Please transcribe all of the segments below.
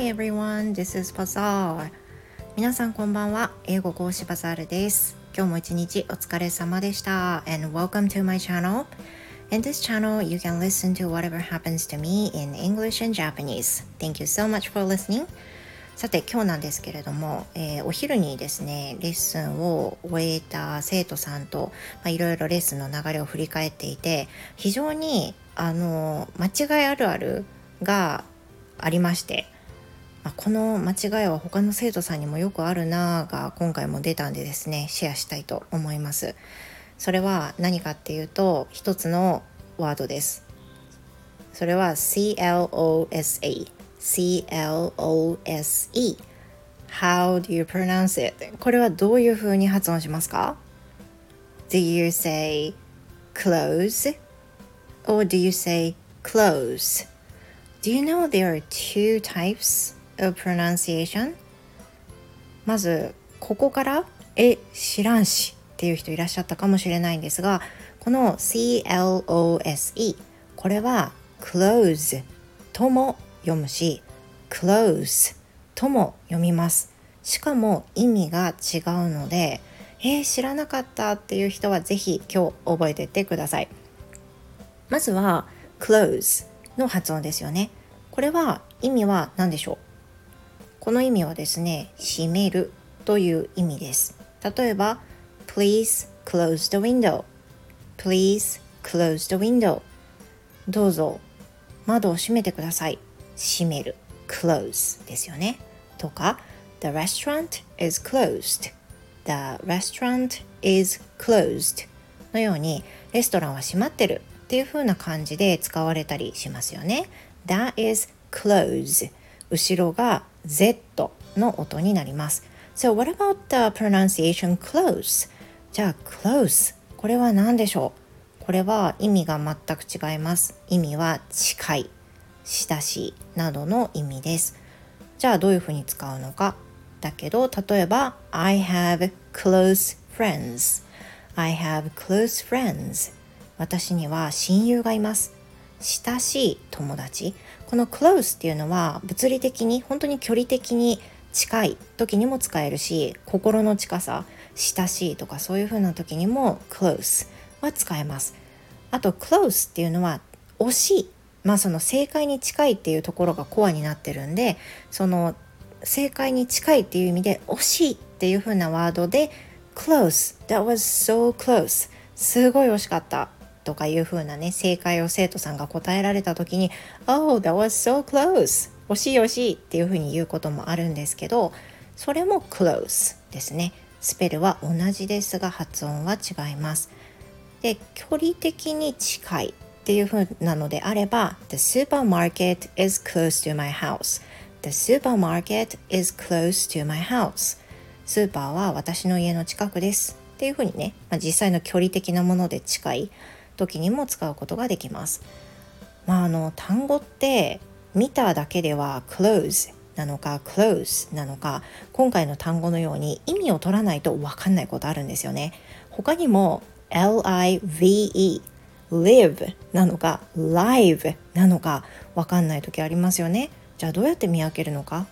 Hi everyone, this is Bazaar. 皆さんこんばんは。英語講師バザールです。今日も一日お疲れ様でした。And welcome to my channel. In this channel, you can listen to whatever happens to me in English and Japanese. Thank you so much for listening. さて今日なんですけれども、えー、お昼にですねレッスンを終えた生徒さんといろいろレッスンの流れを振り返っていて非常にあの間違いあるあるがありまして、まあ、この間違いは他の生徒さんにもよくあるなぁが今回も出たんでですねシェアしたいと思いますそれは何かっていうと一つのワードですそれは CLOSA CLOSE How do you pronounce it? これはどういうふうに発音しますか Do you say close or do you say close? Do you know there are two types of pronunciation? まずここからえ知らんしっていう人いらっしゃったかもしれないんですがこの CLOSE これは close とも読むし close とも読みます。しかも意味が違うのでえー、知らなかったっていう人はぜひ今日覚えてってください。まずは close の発音ですよね。これは意味は何でしょう？この意味はですね閉めるという意味です例えば please close the window please close the window どうぞ窓を閉めてください閉める close ですよねとか the restaurant is closed the restaurant is closed のようにレストランは閉まってるっていう風な感じで使われたりしますよね。That is close 後ろが Z の音になります。So what about the pronunciation close? じゃあ close これは何でしょう？これは意味が全く違います。意味は近い、親しいなどの意味です。じゃあどういうふうに使うのか？だけど例えば I have close friends I have close friends 私には親友がいます親しい友達。この close っていうのは物理的に本当に距離的に近い時にも使えるし心の近さ親しいとかそういう風な時にも close は使えます。あと close っていうのは惜しい。まあその正解に近いっていうところがコアになってるんでその正解に近いっていう意味で惜しいっていう風なワードで close that was so close すごい惜しかった。とかいう風なね正解を生徒さんが答えられた時に「Oh, that was so close」惜しい惜しいっていう風に言うこともあるんですけどそれも close ですね。スペルは同じですが発音は違います。で距離的に近いっていう風なのであれば The supermarket is close to my house. The supermarket is close to my house. スーパーは私の家の近くですっていう風にね、まあ、実際の距離的なもので近い。時にも使うことができます。まあ、あの単語って見ただけでは close なのか close なのか今回の単語のように意味を取らないと分かんないことあるんですよね。他にも live live なのか live なのか分かんない時ありますよね。じゃあどうやって見分けるのか？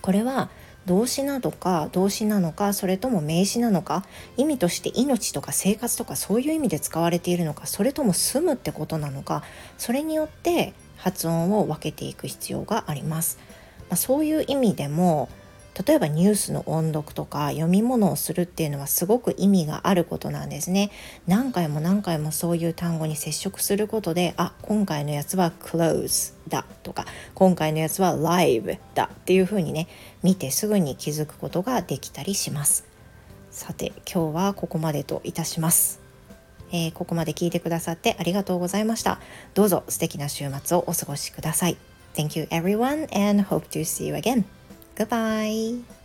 これは動詞なのか動詞なのかそれとも名詞なのか意味として命とか生活とかそういう意味で使われているのかそれとも住むってことなのかそれによって発音を分けていく必要があります。まあ、そういう意味でも例えばニュースの音読とか読み物をするっていうのはすごく意味があることなんですね。何回も何回もそういう単語に接触することであ今回のやつは close だとか今回のやつはライブだっていうふうにね見てすぐに気づくことができたりします。さて今日はここまでといたします。えー、ここまで聞いてくださってありがとうございました。どうぞ素敵な週末をお過ごしください。Thank you everyone and hope to see you again. Goodbye.